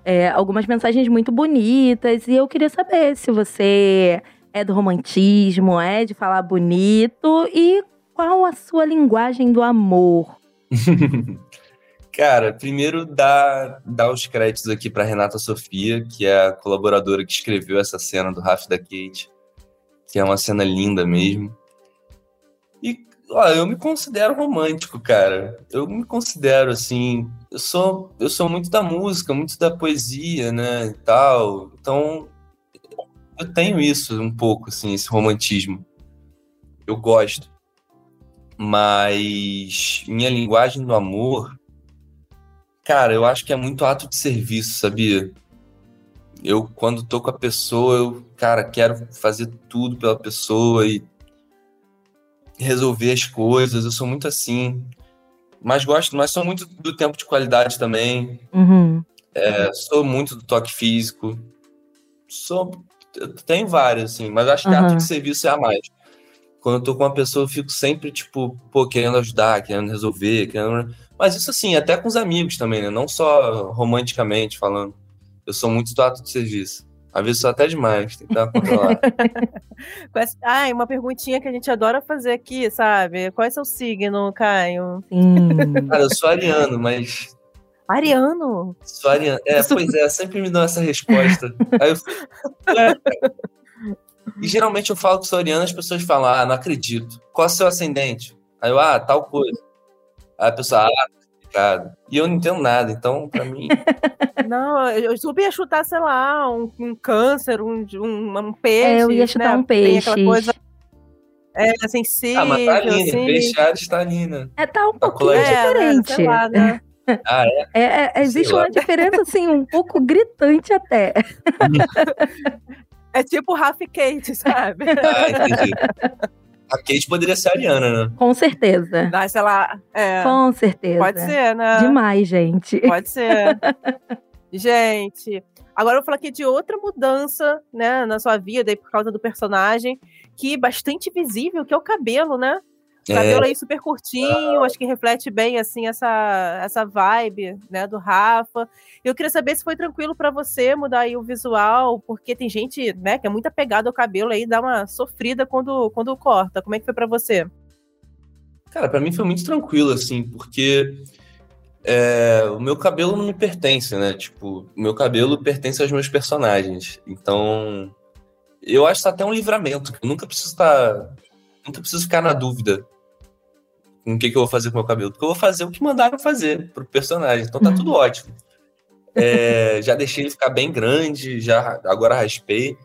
é, algumas mensagens muito bonitas e eu queria saber se você é do romantismo, é de falar bonito e qual a sua linguagem do amor. Cara, primeiro dar, dar os créditos aqui pra Renata Sofia, que é a colaboradora que escreveu essa cena do Raf da Kate, que é uma cena linda mesmo. E, ó, eu me considero romântico, cara. Eu me considero assim, eu sou eu sou muito da música, muito da poesia, né, e tal. Então, eu tenho isso um pouco assim, esse romantismo. Eu gosto. Mas minha linguagem do amor Cara, eu acho que é muito ato de serviço, sabia? Eu, quando tô com a pessoa, eu, cara, quero fazer tudo pela pessoa e resolver as coisas. Eu sou muito assim. Mas gosto, mas sou muito do tempo de qualidade também. Uhum. É, sou muito do toque físico. Sou. eu Tenho vários, assim, mas acho que Aham. ato de serviço é a mais. Quando eu tô com uma pessoa, eu fico sempre, tipo, pô, querendo ajudar, querendo resolver, querendo. Mas isso assim, até com os amigos também, né? Não só romanticamente falando. Eu sou muito do ato de serviço. Às vezes sou até demais, tem que dar controlar. Ai, uma perguntinha que a gente adora fazer aqui, sabe? Qual é seu signo, Caio? Sim. Cara, eu sou ariano, mas. Ariano. Sou ariano. É, pois é, sempre me dão essa resposta. Aí eu fico. E geralmente eu falo que sou ariano, as pessoas falam, ah, não acredito. Qual é o seu ascendente? Aí eu, ah, tal coisa. Aí a pessoa, ah, tá explicado. E eu não entendo nada, então, pra mim. Não, eu eu super ia chutar, sei lá, um, um câncer, um, um, um peixe. É, eu ia chutar né? um Tem aquela peixe. coisa. É, sensível, Ah, mas tá ali, né? assim. Peixe Ares tá ali, né? É, tá um Tá pouquinho. É, né? diferente. Sei lá, né? Ah, é? É, é, existe Sei lá. uma diferença, assim, um pouco gritante até. É tipo Rafa e Kate, sabe? Ah, entendi. A Kate poderia ser ariana, né? Com certeza. Sei lá. É, Com certeza. pode ser, né? Demais, gente. Pode ser. Gente, agora eu vou falar aqui de outra mudança, né, na sua vida aí por causa do personagem, que bastante visível, que é o cabelo, né? O É. cabelo aí super curtinho, acho que reflete bem, assim, essa, essa vibe, né, do Rafa. Eu queria saber se foi tranquilo pra você mudar aí o visual, porque tem gente, né, que é muito apegada ao cabelo aí, dá uma sofrida quando, quando corta. Como é que foi pra você? Cara, pra mim foi muito tranquilo, assim, porque é, o meu cabelo não me pertence, né? Tipo, o meu cabelo pertence aos meus personagens. Então, eu acho isso até um livramento. Eu nunca preciso estar nunca preciso ficar na dúvida com o que, que eu vou fazer com o meu cabelo, porque eu vou fazer o que mandaram fazer pro personagem, então tá tudo ótimo. É, já deixei ele ficar bem grande, já agora raspei.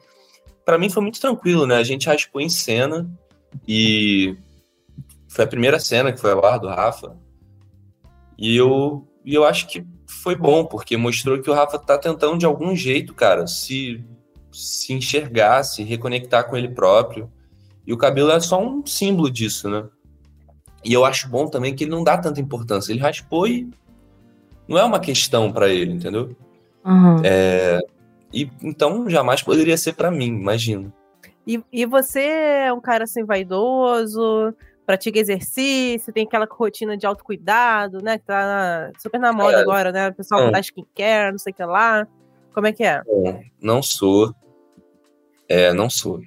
Para mim foi muito tranquilo, né? A gente raspou em cena e foi a primeira cena que foi ao ar do Rafa. E eu, e eu acho que foi bom, porque mostrou que o Rafa tá tentando de algum jeito, cara, se, se enxergar, se reconectar com ele próprio. E o cabelo é só um símbolo disso, né? E eu acho bom também que ele não dá tanta importância. Ele raspou e não é uma questão para ele, entendeu? Uhum. É, e então jamais poderia ser para mim, imagino. E, e você é um cara assim vaidoso, pratica exercício, tem aquela rotina de autocuidado, né? Que tá na- super na moda É. agora, né? O pessoal Não. da skincare, não sei o que lá. Como é que é? Não sou. É, não sou.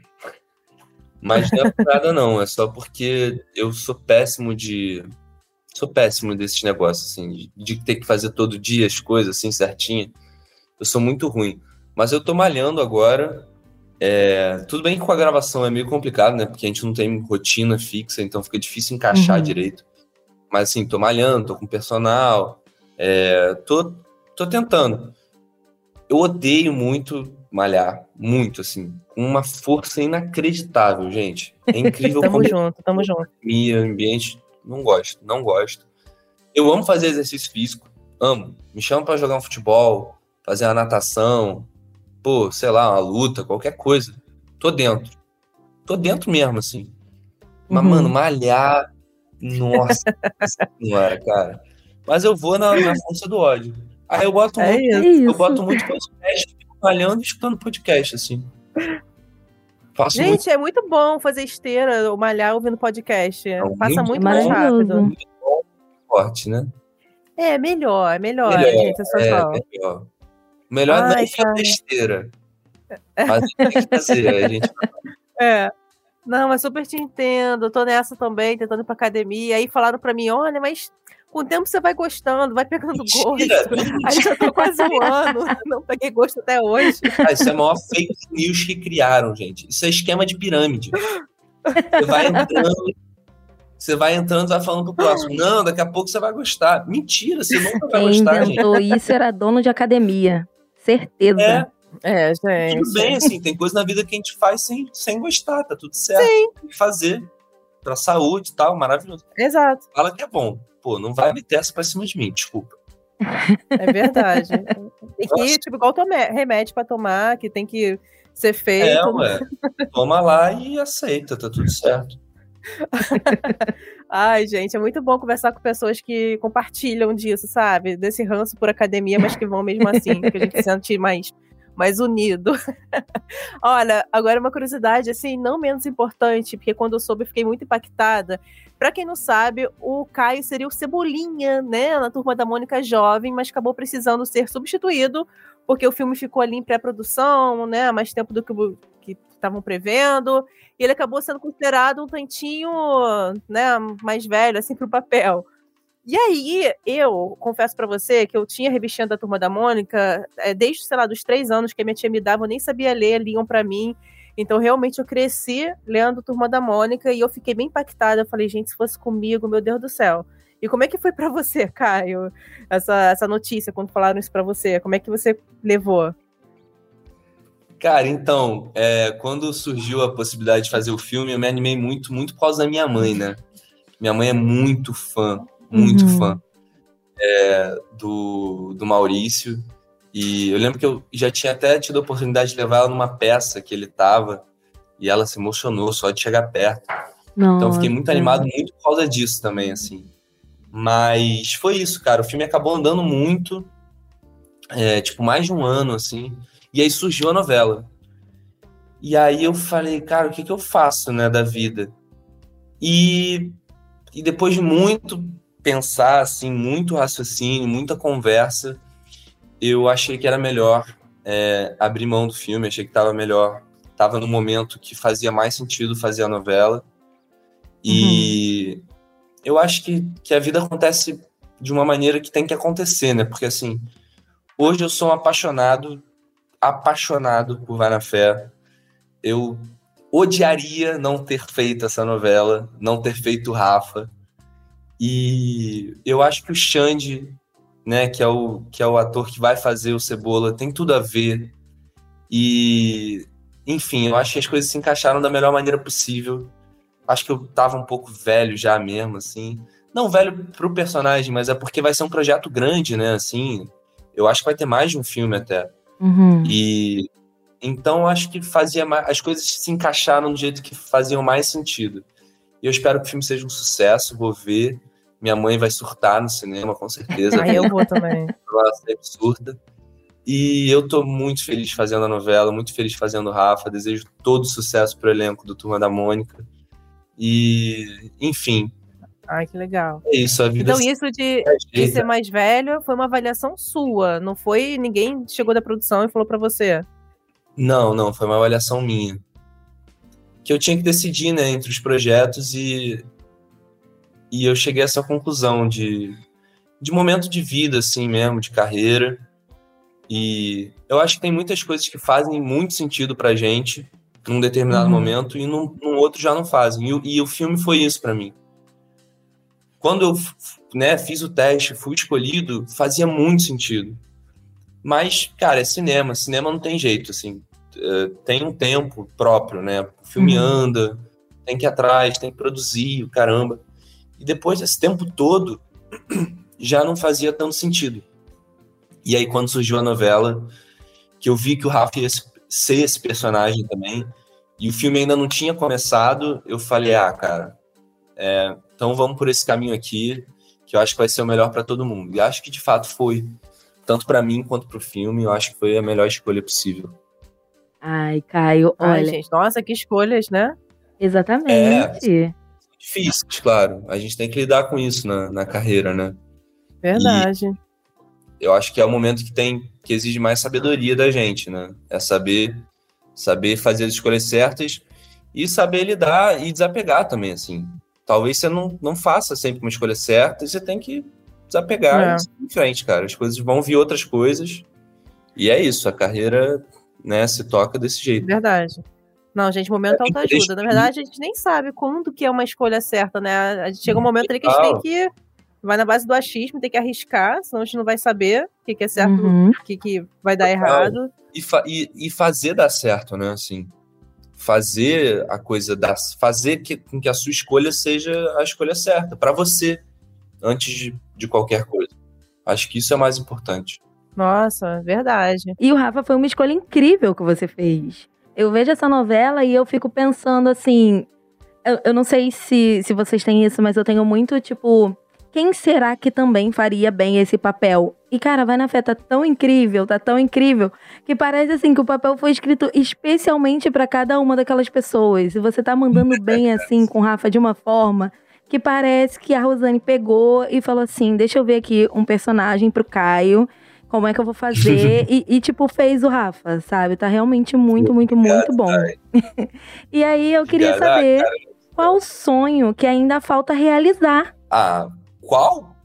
Mas não é por nada, não. É só porque eu sou péssimo de. Sou péssimo desses negócios, assim, de, de ter que fazer todo dia as coisas assim certinho. Eu sou muito ruim. Mas eu tô malhando agora. É, tudo bem que com a gravação é meio complicado, né? Porque a gente não tem rotina fixa, então fica difícil encaixar Uhum. direito. Mas assim, tô malhando, tô com personal. É, tô, tô tentando. Eu odeio muito malhar. Muito, assim. Com uma força inacreditável, gente. É incrível Tamo como junto, tamo junto. academia, ambiente. Não gosto, não gosto. Eu amo fazer exercício físico. Amo. Me chama pra jogar um futebol, fazer uma natação, pô, sei lá, uma luta, qualquer coisa. Tô dentro. Tô dentro mesmo, assim. Mas, Uhum. mano, malhar. Nossa senhora, cara. Mas eu vou na, na força do ódio. Aí eu boto É muito, isso. Isso. eu boto muito podcast, malhando e escutando podcast, assim. Faço muito Gente, é muito bom fazer esteira ou malhar ouvindo podcast. Não, Passa muito muito mais maravilhoso. rápido. forte, né? É, melhor, melhor, Melhor, gente, é. É, melhor. Melhor não é Ai, enfiar cara. besteira. Mas tem que fazer. A gente... É. Não, mas super te entendo. Eu tô nessa também, tentando ir pra academia. Aí falaram pra mim, olha, mas com o tempo você vai gostando, vai pegando gosto. Mentira, Aí já tô quase um ano, não peguei gosto até hoje. Ah, isso é a maior fake news que criaram, gente. Isso é esquema de pirâmide. Você vai entrando, você vai entrando, vai falando pro próximo. Não, daqui a pouco você vai gostar. Mentira, você nunca vai Quem gostar, gente. inventou isso era dono de academia. Certeza. É, É, gente. tudo bem, assim, tem coisa na vida que a gente faz sem, sem gostar, tá tudo certo. Tem que fazer. Pra saúde e tal, maravilhoso. Exato, Fala que é bom. Pô, não vai meter essa pra cima de mim, desculpa. é verdade. E que, tipo, igual tome- remédio pra tomar, que tem que ser feito. É, ué. Toma lá e aceita, tá tudo certo. Ai, gente, é muito bom conversar com pessoas que compartilham disso, sabe? Desse ranço por academia, mas que vão mesmo assim, que a gente se sente mais, mais unido. Olha, agora uma curiosidade, assim, não menos importante, porque quando eu soube eu fiquei muito impactada. Pra quem não sabe, o Caio seria o Cebolinha, né, na turma da Mônica Jovem, mas acabou precisando ser substituído, porque o filme ficou ali em pré-produção, né, mais tempo do que o- que estavam prevendo. E ele acabou sendo considerado um tantinho, né, mais velho, assim, pro papel. E aí, eu confesso pra você que eu tinha revistinha da Turma da Mônica, é, desde, sei lá, dos três anos que a minha tia me dava, eu nem sabia ler, liam pra mim. Então, realmente, eu cresci lendo Turma da Mônica e eu fiquei bem impactada. Eu falei, gente, se fosse comigo, meu Deus do céu. E como é que foi pra você, Caio, essa, essa notícia, quando falaram isso pra você? Como é que você levou? Cara, então, é, quando surgiu a possibilidade de fazer o filme, eu me animei muito, muito por causa da minha mãe, né? Minha mãe é muito fã, muito Uhum. fã é, do, do Maurício. E eu lembro que eu já tinha até tido a oportunidade de levar ela numa peça que ele tava, e ela se emocionou só de chegar perto. Então eu fiquei muito Nossa. animado muito por causa disso também, assim. Mas foi isso, cara. O filme acabou andando muito, é, tipo, mais de um ano, assim. E aí surgiu a novela. E aí eu falei, cara, o que, que eu faço, né, da vida? E, e depois de muito pensar, assim, muito raciocínio, muita conversa, eu achei que era melhor é, abrir mão do filme, achei que tava melhor, tava no momento que fazia mais sentido fazer a novela. E eu acho que, que a vida acontece de uma maneira que tem que acontecer, né? Porque assim, hoje eu sou um apaixonado, apaixonado por Vai na Fé. Eu odiaria não ter feito essa novela, não ter feito Rafa. E eu acho que o Xande, né, que é o, que é o ator que vai fazer o Cebola, tem tudo a ver. E, enfim, eu acho que as coisas se encaixaram da melhor maneira possível. Acho que eu tava um pouco velho já mesmo, assim. Não velho pro personagem, mas é porque vai ser um projeto grande, né, assim. Eu acho que vai ter mais de um filme até. Uhum. E então acho que fazia mais, as coisas se encaixaram do jeito que faziam mais sentido. E eu espero que o filme seja um sucesso, vou ver. Minha mãe vai surtar no cinema, com certeza. Aí eu vou também. Ela sempre surta. E eu tô muito feliz fazendo a novela, muito feliz fazendo o Rafa. Desejo todo sucesso pro elenco do Turma da Mônica. E, enfim, Ai, que legal. é isso. A vida Então, isso de, de ajeita. ser mais velho foi uma avaliação sua. Não foi ninguém chegou da produção e falou pra você. Não, não, foi uma avaliação minha. Que eu tinha que decidir, né, entre os projetos e e eu cheguei a essa conclusão de de momento de vida assim mesmo, de carreira. E eu acho que tem muitas coisas que fazem muito sentido pra gente num determinado Uhum. momento e num, num outro já não fazem. E, o- e o filme foi isso pra mim. Quando eu né, fiz o teste, fui escolhido, fazia muito sentido. Mas, cara, é cinema. Cinema não tem jeito, assim. É, tem um tempo próprio, né? O filme Uhum. anda, tem que ir atrás, tem que produzir, o caramba. E depois desse tempo todo, já não fazia tanto sentido. E aí, quando surgiu a novela, que eu vi que o Rafa ia ser esse personagem também, e o filme ainda não tinha começado, eu falei, ah, cara, é, então vamos por esse caminho aqui, que eu acho que vai ser o melhor para todo mundo. E acho que de fato foi, tanto para mim quanto pro filme, eu acho que foi a melhor escolha possível. Ai, Caio, Ai, olha, gente, nossa, que escolhas, né? exatamente. Difíceis, claro. A gente tem que lidar com isso na, na carreira, né? Verdade. Eu acho que é o momento que tem que exige mais sabedoria da gente, né? É saber saber fazer as escolhas certas e saber lidar e desapegar também, assim. Talvez você não, não faça sempre uma escolha certa e você tem que desapegar É. e em frente, cara. As coisas vão vir outras coisas. E é isso, a carreira, né, se toca desse jeito. Verdade. Não, gente, momento É, autoajuda. Na verdade, a gente nem sabe quando que é uma escolha certa, né? A gente chega um momento ali que a gente tem que. Vai na base do achismo, tem que arriscar, senão a gente não vai saber o que, que é certo, Uhum. o que, que vai dar Total. errado. E, fa- e, e fazer dar certo, né? Assim, fazer a coisa dar, fazer que, com que a sua escolha seja a escolha certa para você, antes de, de qualquer coisa. Acho que isso é mais importante. Nossa, verdade. E o Rafa foi uma escolha incrível que você fez. Eu vejo essa novela e eu fico pensando assim. Eu, eu não sei se, se vocês têm isso, mas eu tenho muito, tipo. Quem será que também faria bem esse papel? E, cara, vai na fé, tá tão incrível, tá tão incrível, que parece assim que o papel foi escrito especialmente pra cada uma daquelas pessoas. E você tá mandando bem assim com o Rafa de uma forma que parece que a Rosane pegou e falou assim: deixa eu ver aqui um personagem pro Caio como é que eu vou fazer? e, e, tipo, fez o Rafa, sabe? Tá realmente muito, muito, muito bom. e aí eu queria saber qual o sonho que ainda falta realizar. Ah, qual?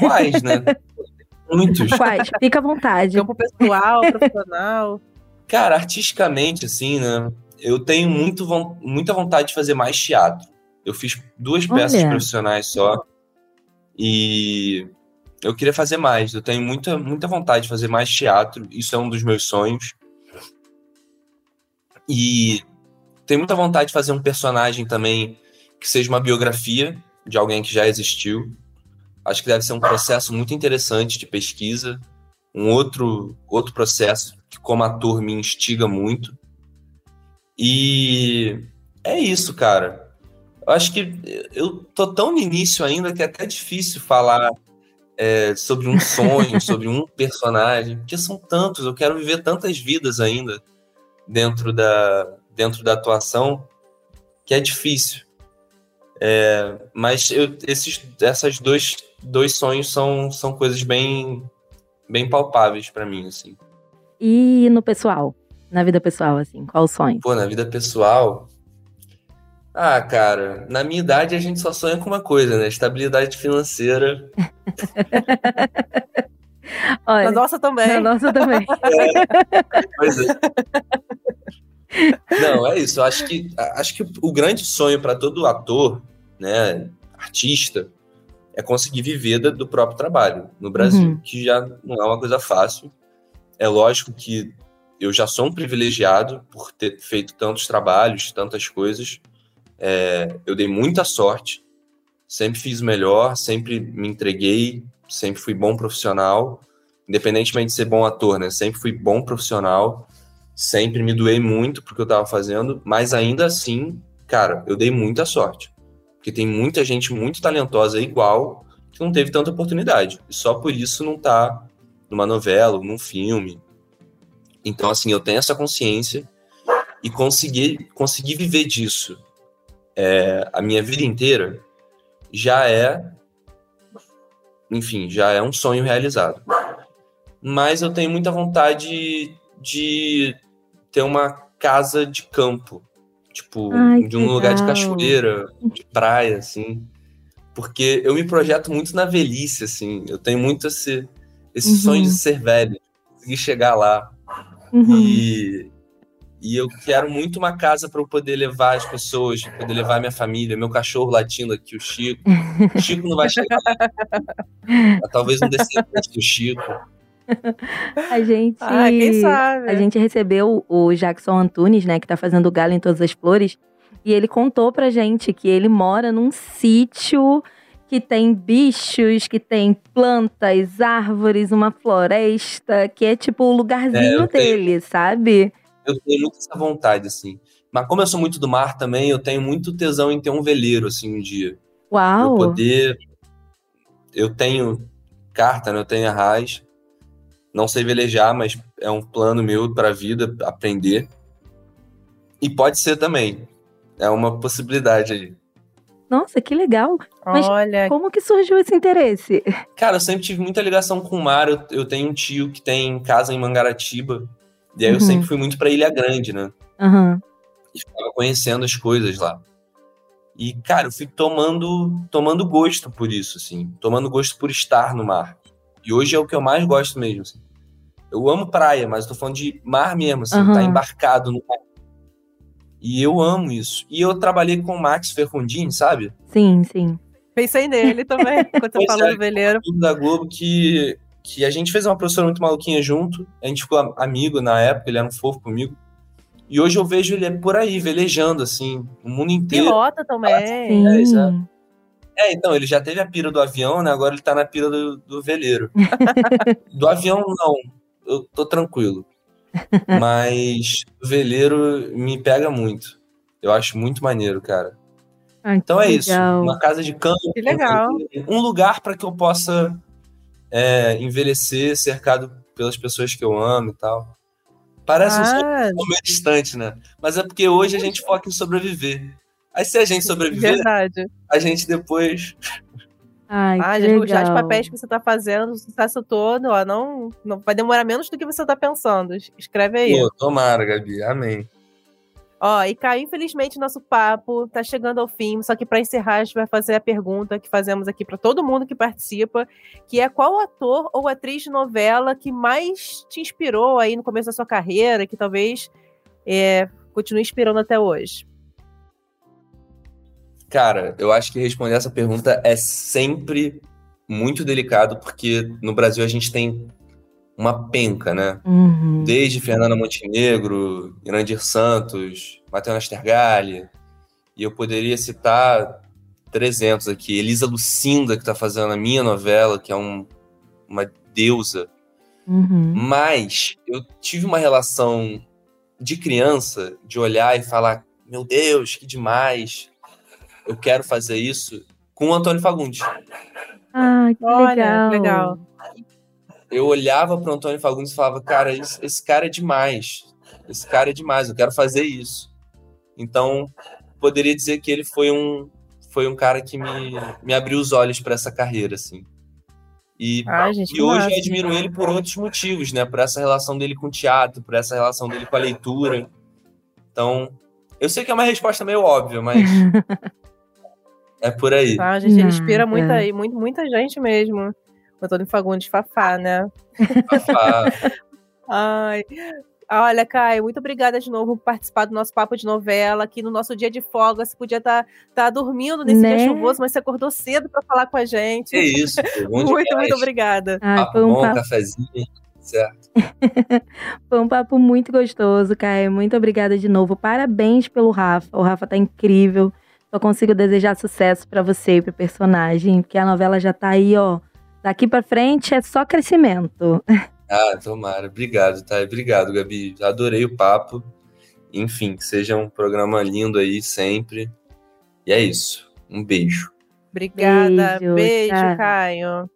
Quais, né? Muitos. Quais? Fica à vontade. Campo pessoal, profissional. Cara, artisticamente, assim, né? Eu tenho muito, muita vontade de fazer mais teatro. Eu fiz duas peças Olha. profissionais só. E eu queria fazer mais. Eu tenho muita, muita vontade de fazer mais teatro. Isso é um dos meus sonhos. E tenho muita vontade de fazer um personagem também que seja uma biografia de alguém que já existiu. Acho que deve ser um processo muito interessante de pesquisa. Um outro, outro processo que, como ator, me instiga muito. E é isso, cara. Eu acho que eu tô tão no início ainda que é até difícil falar é, sobre um sonho, sobre um personagem, porque são tantos, eu quero viver tantas vidas ainda dentro da, dentro da atuação que é difícil. É, mas eu, esses essas dois, dois sonhos são, são coisas bem, bem palpáveis pra mim, assim. E no pessoal? Na vida pessoal, assim, qual o sonho? Pô, na vida pessoal. Ah, cara, na minha idade a gente só sonha com uma coisa, né? Estabilidade financeira. Olha, Na nossa também. na nossa também. Pois é. Não, é isso. Eu acho que, acho que o grande sonho para todo ator, né, artista, é conseguir viver do próprio trabalho no Brasil, uhum. que já não é uma coisa fácil. É lógico que eu já sou um privilegiado por ter feito tantos trabalhos, tantas coisas. É, eu dei muita sorte, sempre fiz melhor, sempre me entreguei, sempre fui bom profissional, independentemente de ser bom ator, né? Sempre fui bom profissional, sempre me doei muito porque eu estava fazendo, mas ainda assim, cara, eu dei muita sorte. Porque tem muita gente muito talentosa igual que não teve tanta oportunidade. E só por isso não tá numa novela, num filme. Então, assim, eu tenho essa consciência e consegui, consegui viver disso é, a minha vida inteira já é, enfim, já é um sonho realizado. Mas eu tenho muita vontade de ter uma casa de campo Tipo, Ai, de um legal. lugar de cachoeira, de praia, assim. Porque eu me projeto muito na velhice, assim. Eu tenho muito esse, esse uhum. sonho de ser velho, conseguir chegar lá. Uhum. E, e eu quero muito uma casa para eu poder levar as pessoas, poder levar a minha família, meu cachorro latindo aqui, o Chico. O Chico não vai chegar. Talvez um descendente do Chico. A gente, ah, quem sabe? a gente recebeu o Jackson Antunes, né, que tá fazendo o Galo em Todas as Flores, e ele contou pra gente que ele mora num sítio que tem bichos, que tem plantas, árvores, uma floresta, que é tipo o lugarzinho é, dele, tenho, sabe? Eu tenho muito essa vontade, assim. Mas como eu sou muito do mar também, eu tenho muito tesão em ter um veleiro, assim, um dia. Uau! Pra poder... Eu tenho carta, né? Eu tenho arraiz. Não sei velejar, mas é um plano meu para a vida aprender. E pode ser também. É uma possibilidade aí. Nossa, que legal. Mas Olha... como que surgiu esse interesse? Cara, eu sempre tive muita ligação com o mar. Eu, eu tenho um tio que tem casa em Mangaratiba. E aí uhum. eu sempre fui muito para Ilha Grande, né? Uhum. E ficava conhecendo as coisas lá. E, cara, eu fui tomando, tomando gosto por isso, assim. Tomando gosto por estar no mar. E hoje é o que eu mais gosto mesmo. Assim. Eu amo praia, mas tô falando de mar mesmo, assim, uhum. tá embarcado no mar. E eu amo isso. E eu trabalhei com o Max Ferrundini, sabe? Sim, sim. Pensei nele também, quando você falou é, do veleiro. da Globo que, que a gente fez uma professora muito maluquinha junto. A gente ficou amigo na época, ele era um fofo comigo. E hoje eu vejo ele por aí, velejando, assim, o mundo inteiro. Pilota também. É, é, então, ele já teve a pira do avião, né? Agora ele tá na pira do, do veleiro. do avião, não. Eu tô tranquilo. Mas o veleiro me pega muito. Eu acho muito maneiro, cara. Ai, então é legal. isso. Uma casa de campo. Que legal. Um lugar para que eu possa é, envelhecer cercado pelas pessoas que eu amo e tal. Parece ah. um meio distante, né? Mas é porque hoje a gente foca em sobreviver. Aí se a gente sobreviver, Verdade. a gente depois. Ai, ah, já, legal. já os papéis que você tá fazendo, o sucesso todo, ó, não, não vai demorar menos do que você tá pensando. Escreve aí. Pô, tomara, Gabi. Amém. Ó, e Caio, infelizmente nosso papo tá chegando ao fim, só que para encerrar a gente vai fazer a pergunta que fazemos aqui para todo mundo que participa, que é qual ator ou atriz de novela que mais te inspirou aí no começo da sua carreira, que talvez é, continue inspirando até hoje? Cara, eu acho que responder essa pergunta é sempre muito delicado, porque no Brasil a gente tem uma penca, né? Uhum. Desde Fernanda Montenegro, Irandir Santos, Matheus Nastergalli, e eu poderia citar 300 aqui. Elisa Lucinda, que está fazendo a minha novela, que é um, uma deusa. Uhum. Mas eu tive uma relação de criança, de olhar e falar: meu Deus, que demais, eu quero fazer isso com o Antônio Fagundes. Ah, que Olha, legal. legal. Eu olhava para o Antônio Fagundes e falava, cara, esse, esse cara é demais. Esse cara é demais, eu quero fazer isso. Então, poderia dizer que ele foi um, foi um cara que me, me abriu os olhos para essa carreira, assim. E, ah, gente, e hoje eu admiro ele por outros motivos, né? Por essa relação dele com o teatro, por essa relação dele com a leitura. Então, eu sei que é uma resposta meio óbvia, mas É por aí. Tá, gente, ele inspira muita, muito, muita gente mesmo. Antônio Fagundes Fafá, né? Fafá. Ai. Olha, Caio, muito obrigada de novo por participar do nosso papo de novela aqui no nosso dia de folga. Você podia estar tá, tá dormindo nesse Né? dia chuvoso, mas você acordou cedo para falar com a gente. É isso, bom muito, demais. muito obrigada. Ah, Papo foi um bom, papo cafezinho, certo. Foi um papo muito gostoso, Caio. Muito obrigada de novo. Parabéns pelo Rafa. O Rafa tá incrível. Só consigo desejar sucesso pra você e pro personagem, porque a novela já tá aí, ó. Daqui pra frente é só crescimento. Ah, tomara. Obrigado, tá? Obrigado, Gabi. Adorei o papo. Enfim, que seja um programa lindo aí sempre. E é isso. Um beijo. Obrigada. Beijo, Beijo. Caio.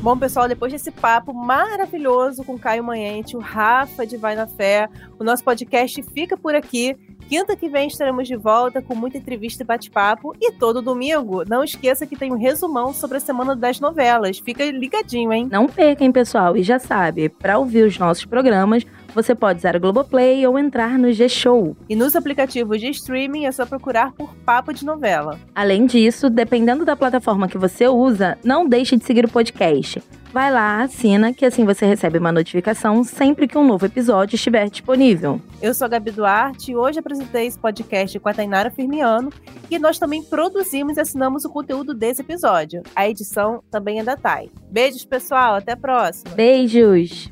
Bom, pessoal, depois desse papo maravilhoso com Caio Manhente, o Rafa de Vai na Fé, o nosso podcast fica por aqui. Quinta que vem estaremos de volta com muita entrevista e bate-papo. E todo domingo, não esqueça que tem um resumão sobre a semana das novelas. Fica ligadinho, hein? Não perca, hein, pessoal? E já sabe, pra ouvir os nossos programas, você pode usar o Globoplay ou entrar no G-Show. E nos aplicativos de streaming é só procurar por Papo de Novela. Além disso, dependendo da plataforma que você usa, não deixe de seguir o podcast. Vai lá, assina, que assim você recebe uma notificação sempre que um novo episódio estiver disponível. Eu sou a Gabi Duarte e hoje apresentei esse podcast com a Tainara Firmiano e nós também produzimos e assinamos o conteúdo desse episódio. A edição também é da Thay. Beijos, pessoal. Até a próxima. Beijos!